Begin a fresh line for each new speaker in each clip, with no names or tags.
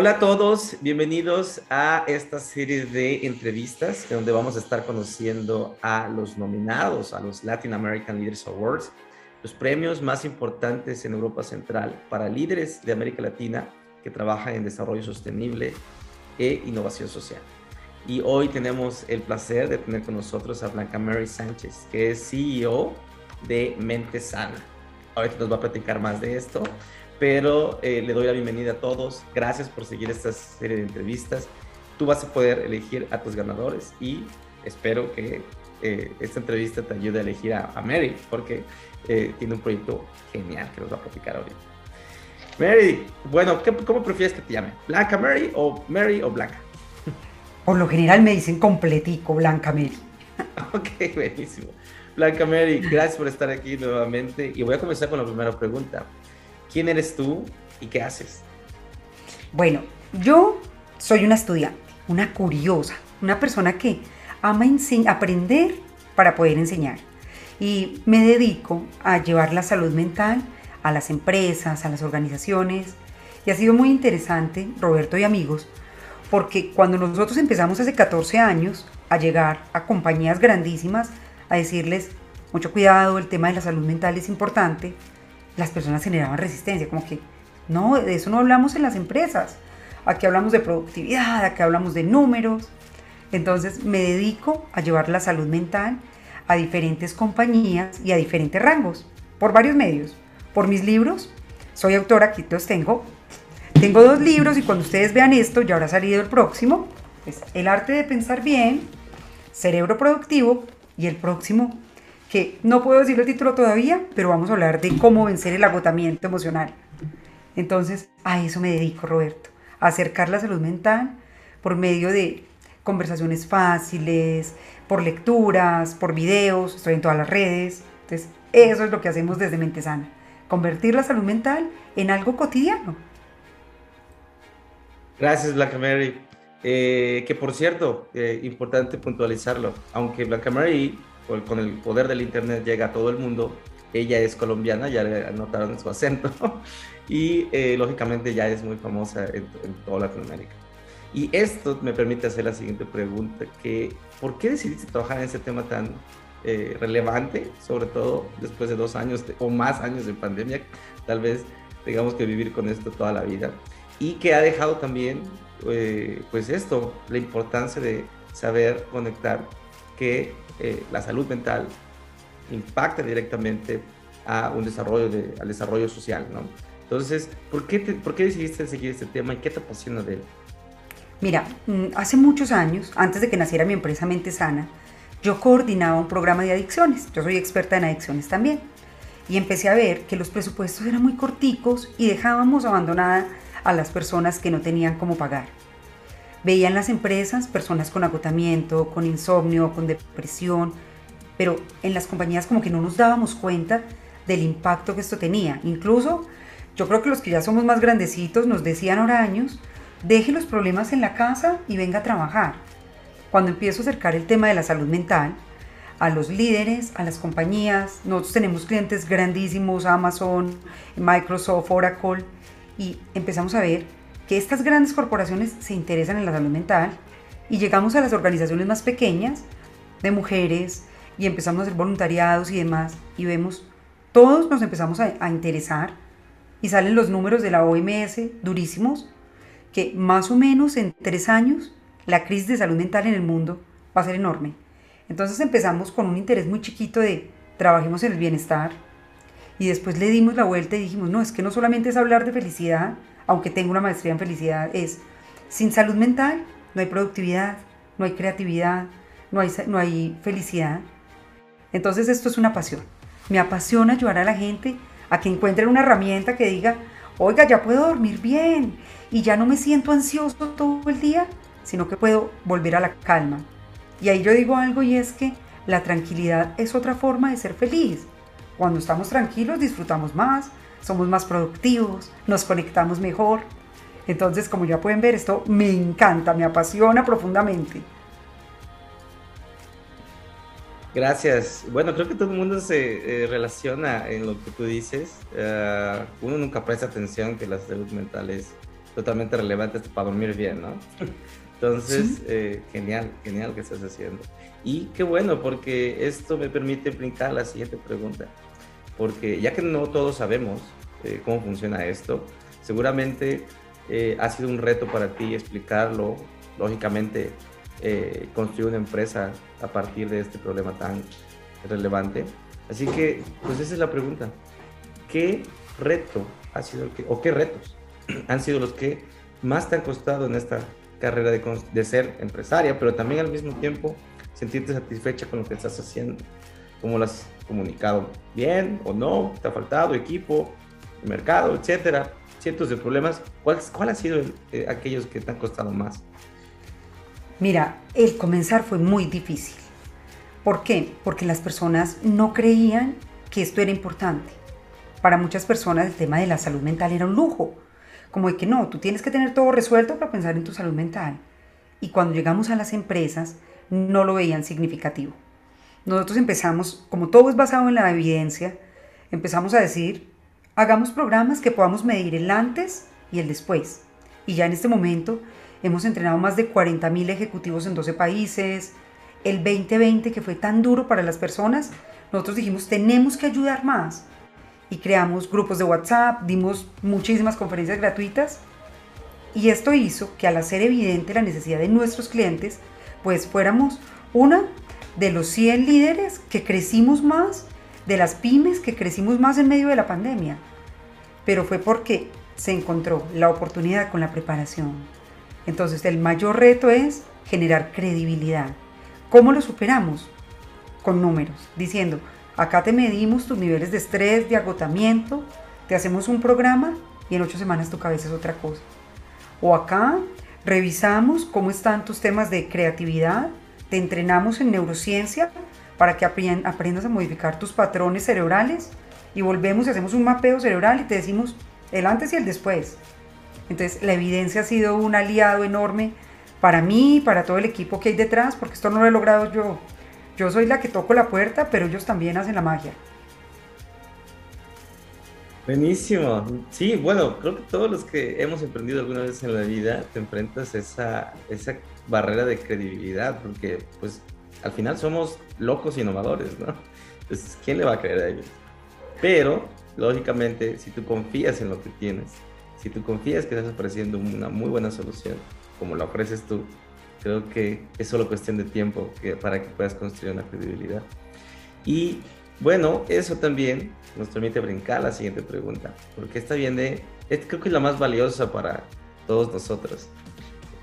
Hola a todos, bienvenidos a esta serie de entrevistas donde vamos a estar conociendo a los nominados a los Latin American Leaders Awards, los premios más importantes en Europa Central para líderes de América Latina que trabajan en desarrollo sostenible e innovación social. Y hoy tenemos el placer de tener con nosotros a Blanca Mary Sánchez, que es CEO de Mente Sana. Ahorita nos va a platicar más de esto, pero eh, le doy la bienvenida a todos. Gracias por seguir esta serie de entrevistas. Tú vas a poder elegir a tus ganadores y espero que eh, esta entrevista te ayude a elegir a, Mary, porque eh, tiene un proyecto genial que nos va a platicar ahorita. Mary, bueno, ¿cómo prefieres que te llame? ¿Blanca Mary o Mary o Blanca?
Por lo general me dicen completico, Blanca Mary.
ok, buenísimo. Blanca Mary, gracias por estar aquí nuevamente. Y voy a comenzar con la primera pregunta. ¿Quién eres tú y qué haces?
Bueno, yo soy una estudiante, una curiosa, una persona que ama aprender para poder enseñar. Y me dedico a llevar la salud mental a las empresas, a las organizaciones. Y ha sido muy interesante, Roberto y amigos, porque cuando nosotros empezamos hace 14 años a llegar a compañías grandísimas a decirles, mucho cuidado, el tema de la salud mental es importante, las personas generaban resistencia, como que, no, de eso no hablamos en las empresas. Aquí hablamos de productividad, aquí hablamos de números. Entonces me dedico a llevar la salud mental a diferentes compañías y a diferentes rangos, por varios medios. Por mis libros, soy autora, aquí los tengo. Tengo dos libros y cuando ustedes vean esto, ya habrá salido el próximo. Es El arte de pensar bien, Cerebro Productivo y el próximo que no puedo decir el título todavía, pero vamos a hablar de cómo vencer el agotamiento emocional. Entonces, a eso me dedico, Roberto, a acercar la salud mental por medio de conversaciones fáciles, por lecturas, por videos, estoy en todas las redes. Entonces, eso es lo que hacemos desde Mente Sana, convertir la salud mental en algo cotidiano.
Gracias, Blanca Mary. Eh, que por cierto, eh, importante puntualizarlo, aunque Blanca Mary con el poder del Internet llega a todo el mundo. Ella es colombiana, ya le notaron su acento, y eh, lógicamente ya es muy famosa en, toda Latinoamérica. Y esto me permite hacer la siguiente pregunta, que ¿por qué decidiste trabajar en ese tema tan eh, relevante, sobre todo después de dos años o más años de pandemia, tal vez tengamos que vivir con esto toda la vida? Y que ha dejado también, eh, pues esto, la importancia de saber conectar que eh, la salud mental impacta directamente a un desarrollo de, al desarrollo social, ¿no? Entonces, ¿por qué, ¿por qué decidiste seguir este tema y qué te apasiona de él?
Mira, mm, hace muchos años, antes de que naciera mi empresa Mente Sana, yo coordinaba un programa de adicciones. Yo soy experta en adicciones también. Y empecé a ver que los presupuestos eran muy corticos y dejábamos abandonada a las personas que no tenían cómo pagar. Veían las empresas personas con agotamiento, con insomnio, con depresión, pero en las compañías como que no nos dábamos cuenta del impacto que esto tenía. Incluso yo creo que los que ya somos más grandecitos nos decían ahora deje los problemas en la casa y venga a trabajar. Cuando empiezo a acercar el tema de la salud mental, a los líderes, a las compañías, nosotros tenemos clientes grandísimos, Amazon, Microsoft, Oracle, y empezamos a ver que estas grandes corporaciones se interesan en la salud mental y llegamos a las organizaciones más pequeñas de mujeres y empezamos a hacer voluntariados y demás y vemos, todos nos empezamos a, a interesar y salen los números de la OMS durísimos, que más o menos en tres años la crisis de salud mental en el mundo va a ser enorme. Entonces empezamos con un interés muy chiquito de trabajemos en el bienestar y después le dimos la vuelta y dijimos, no, es que no solamente es hablar de felicidad, aunque tengo una maestría en felicidad, es sin salud mental no hay productividad, no hay creatividad, no hay, no hay felicidad. Entonces esto es una pasión. Me apasiona ayudar a la gente a que encuentren una herramienta que diga, oiga, ya puedo dormir bien y ya no me siento ansioso todo el día, sino que puedo volver a la calma. Y ahí yo digo algo y es que la tranquilidad es otra forma de ser feliz. Cuando estamos tranquilos disfrutamos más, somos más productivos, nos conectamos mejor. Entonces, como ya pueden ver, esto me encanta, me apasiona profundamente.
Gracias. Bueno, creo que todo el mundo se eh, relaciona en lo que tú dices. Eh, uno nunca presta atención que la salud mental es totalmente relevante para dormir bien, ¿no? Entonces, eh, genial, genial que estás haciendo. Y qué bueno, porque esto me permite brincar la siguiente pregunta. Porque ya que no todos sabemos eh, cómo funciona esto, seguramente eh, ha sido un reto para ti explicarlo, lógicamente, construir una empresa a partir de este problema tan relevante. Así que, pues esa es la pregunta. ¿Qué reto ha sido el que, o qué retos han sido los que más te han costado en esta carrera de, de, ser empresaria, pero también al mismo tiempo sentirte satisfecha con lo que estás haciendo. ¿Cómo lo has comunicado? ¿Bien o no? ¿Te ha faltado equipo, mercado, etcétera? Cientos de problemas. ¿Cuál, cuál ha sido eh, aquellos que te han costado más?
Mira, el comenzar fue muy difícil. ¿Por qué? Porque las personas no creían que esto era importante. Para muchas personas el tema de la salud mental era un lujo como de que no, tú tienes que tener todo resuelto para pensar en tu salud mental. Y cuando llegamos a las empresas, no lo veían significativo. Nosotros empezamos, como todo es basado en la evidencia, empezamos a decir, hagamos programas que podamos medir el antes y el después. Y ya en este momento hemos entrenado más de 40.000 ejecutivos en 12 países. El 2020, que fue tan duro para las personas, nosotros dijimos, tenemos que ayudar más y creamos grupos de WhatsApp, dimos muchísimas conferencias gratuitas y esto hizo que al hacer evidente la necesidad de nuestros clientes, pues fuéramos una de los 100 líderes que crecimos más, de las pymes que crecimos más en medio de la pandemia. Pero fue porque se encontró la oportunidad con la preparación. Entonces el mayor reto es generar credibilidad. ¿Cómo lo superamos? Con números, diciendo, Acá te medimos tus niveles de estrés, de agotamiento, te hacemos un programa y en ocho semanas tu cabeza es otra cosa. O acá revisamos cómo están tus temas de creatividad, te entrenamos en neurociencia para que aprendas a modificar tus patrones cerebrales y volvemos y hacemos un mapeo cerebral y te decimos el antes y el después. Entonces la evidencia ha sido un aliado enorme para mí y para todo el equipo que hay detrás, porque esto no lo he logrado yo. Yo soy la que toco la puerta, pero ellos también hacen la magia.
Buenísimo. Sí, bueno, creo que todos los que hemos emprendido alguna vez en la vida te enfrentas a esa, esa barrera de credibilidad, porque pues al final somos locos innovadores, ¿no? Entonces, ¿quién le va a creer a ellos? Pero, lógicamente, si tú confías en lo que tienes, si tú confías que estás ofreciendo una muy buena solución, como la ofreces tú, Creo que es solo cuestión de tiempo que, para que puedas construir una credibilidad. Y bueno, eso también nos permite brincar la siguiente pregunta, porque está bien de, creo que es la más valiosa para todos nosotros,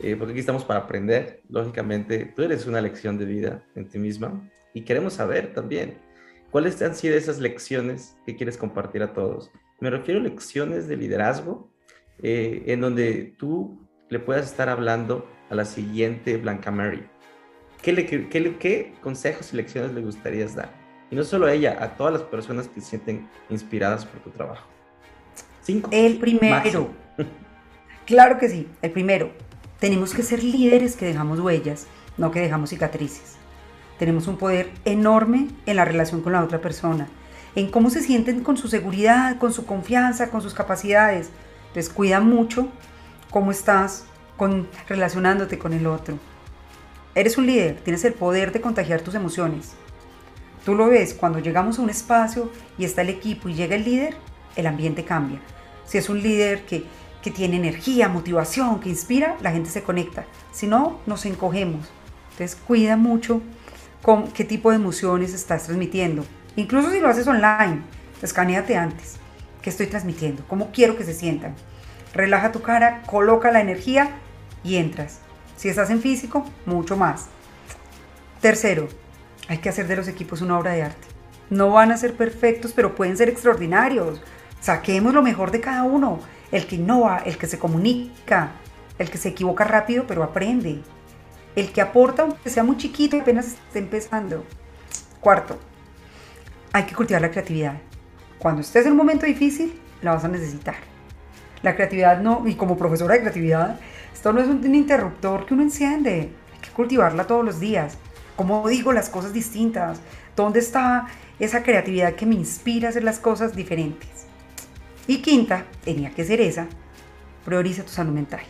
eh, porque aquí estamos para aprender, lógicamente, tú eres una lección de vida en ti misma y queremos saber también cuáles han sido esas lecciones que quieres compartir a todos. Me refiero a lecciones de liderazgo eh, en donde tú le puedas estar hablando a la siguiente Blanca Mary? ¿Qué, qué, consejos y lecciones le gustaría dar? Y no solo a ella, a todas las personas que se sienten inspiradas por tu trabajo.
Cinco. El primero. claro que sí, el primero. Tenemos que ser líderes que dejamos huellas, no que dejamos cicatrices. Tenemos un poder enorme en la relación con la otra persona, en cómo se sienten con su seguridad, con su confianza, con sus capacidades. Entonces cuida mucho cómo estás con, relacionándote con el otro. Eres un líder, tienes el poder de contagiar tus emociones. Tú lo ves, cuando llegamos a un espacio y está el equipo y llega el líder, el ambiente cambia. Si es un líder que, que tiene energía, motivación, que inspira, la gente se conecta. Si no, nos encogemos. Entonces cuida mucho con qué tipo de emociones estás transmitiendo. Incluso si lo haces online, escaneate antes. ¿Qué estoy transmitiendo? ¿Cómo quiero que se sientan? Relaja tu cara, coloca la energía y entras. Si estás en físico, mucho más. Tercero, hay que hacer de los equipos una obra de arte. No van a ser perfectos, pero pueden ser extraordinarios. Saquemos lo mejor de cada uno. El que innova, el que se comunica, el que se equivoca rápido, pero aprende. El que aporta, aunque sea muy chiquito apenas esté empezando. Cuarto, hay que cultivar la creatividad. Cuando estés en un momento difícil, la vas a necesitar. La creatividad no, y como profesora de creatividad, esto no es un interruptor que uno enciende, hay que cultivarla todos los días. ¿Cómo digo las cosas distintas? ¿Dónde está esa creatividad que me inspira a hacer las cosas diferentes? Y quinta, tenía que ser esa, prioriza tu salud mental.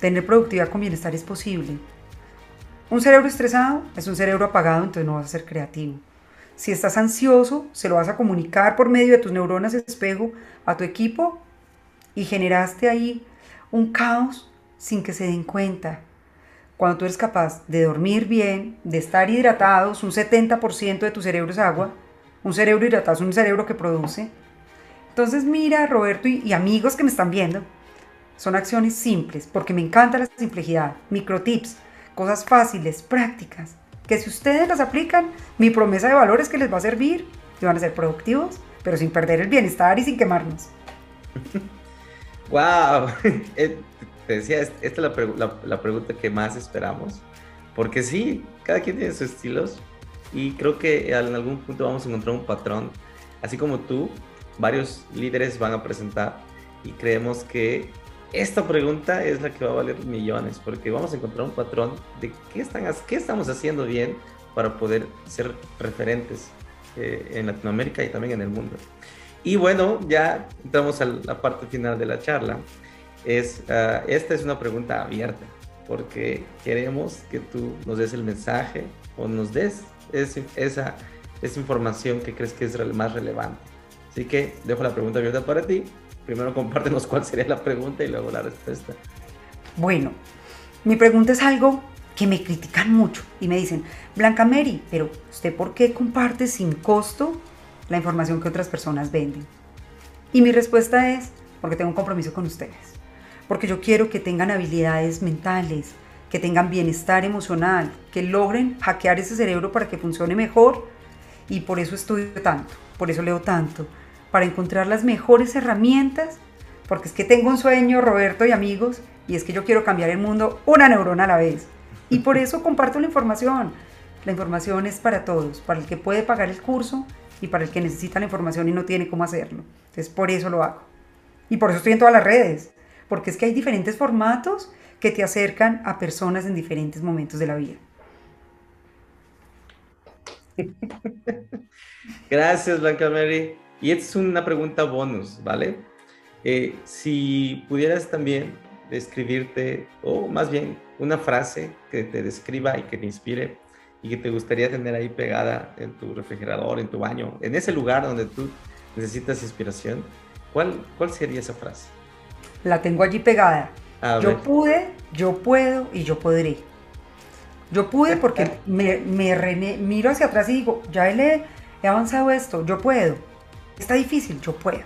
Tener productividad con bienestar es posible. Un cerebro estresado es un cerebro apagado, entonces no vas a ser creativo. Si estás ansioso, se lo vas a comunicar por medio de tus neuronas espejo a tu equipo y generaste ahí un caos sin que se den cuenta. Cuando tú eres capaz de dormir bien, de estar hidratados, un 70% de tu cerebro es agua, un cerebro hidratado es un cerebro que produce. Entonces mira, Roberto y, amigos que me están viendo, son acciones simples, porque me encanta la simplicidad, microtips, cosas fáciles, prácticas, que si ustedes las aplican, mi promesa de valor es que les va a servir y van a ser productivos, pero sin perder el bienestar y sin quemarnos.
¡Wow! Te decía, esta es la, pregunta que más esperamos, porque sí, cada quien tiene sus estilos y creo que en algún punto vamos a encontrar un patrón, así como tú, varios líderes van a presentar y creemos que esta pregunta es la que va a valer millones, porque vamos a encontrar un patrón de qué, están, qué estamos haciendo bien para poder ser referentes eh, en Latinoamérica y también en el mundo. Y bueno, ya entramos a la parte final de la charla. Es, ah, esta es una pregunta abierta, porque queremos que tú nos des el mensaje o nos des esa, esa información que crees que es más relevante. Así que dejo la pregunta abierta para ti. Primero compártenos cuál sería la pregunta y luego la respuesta.
Bueno, mi pregunta es algo que me critican mucho y me dicen, Blanca Mary, pero ¿usted por qué comparte sin costo la información que otras personas venden? Y mi respuesta es, porque tengo un compromiso con ustedes, porque yo quiero que tengan habilidades mentales, que tengan bienestar emocional, que logren hackear ese cerebro para que funcione mejor y por eso estudio tanto, por eso leo tanto, para encontrar las mejores herramientas, porque es que tengo un sueño, Roberto y amigos, y es que yo quiero cambiar el mundo una neurona a la vez. Y por eso comparto la información. La información es para todos, para el que puede pagar el curso y para el que necesita la información y no tiene cómo hacerlo. Entonces por eso lo hago. Y por eso estoy en todas las redes, porque es que hay diferentes formatos que te acercan a personas en diferentes momentos de la vida.
Gracias, Blanca Mary. Y es una pregunta bonus, ¿vale? Eh, si pudieras también describirte, o más bien una frase que te describa y que te inspire y que te gustaría tener ahí pegada en tu refrigerador, en tu baño, en ese lugar donde tú necesitas inspiración, ¿cuál, cuál sería esa frase?
La tengo allí pegada. yo pude, yo puedo y yo podré. Yo pude porque me, me miro hacia atrás y digo, ya he, he avanzado esto, yo puedo Está difícil, yo puedo.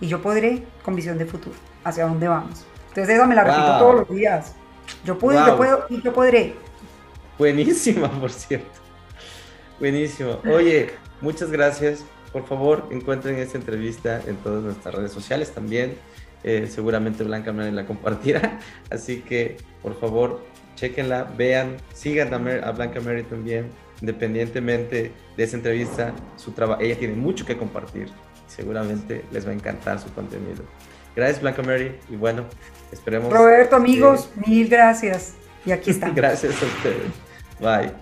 Y yo podré con visión de futuro, hacia dónde vamos. Entonces esa me la repito todos los días. Yo puedo, yo puedo y yo podré.
Buenísima, por cierto. Buenísimo. Oye, muchas gracias. Por favor, encuentren esta entrevista en todas nuestras redes sociales también. Eh, seguramente Blanca me la compartirá. Así que, por favor, chequenla, vean, sigan a, a Blanca Mary también independientemente de esa entrevista, su ella tiene mucho que compartir. Seguramente les va a encantar su contenido. Gracias, Blanca Mary. Y bueno, esperemos.
Roberto, amigos, mil gracias. Y aquí está.
gracias a ustedes. Bye.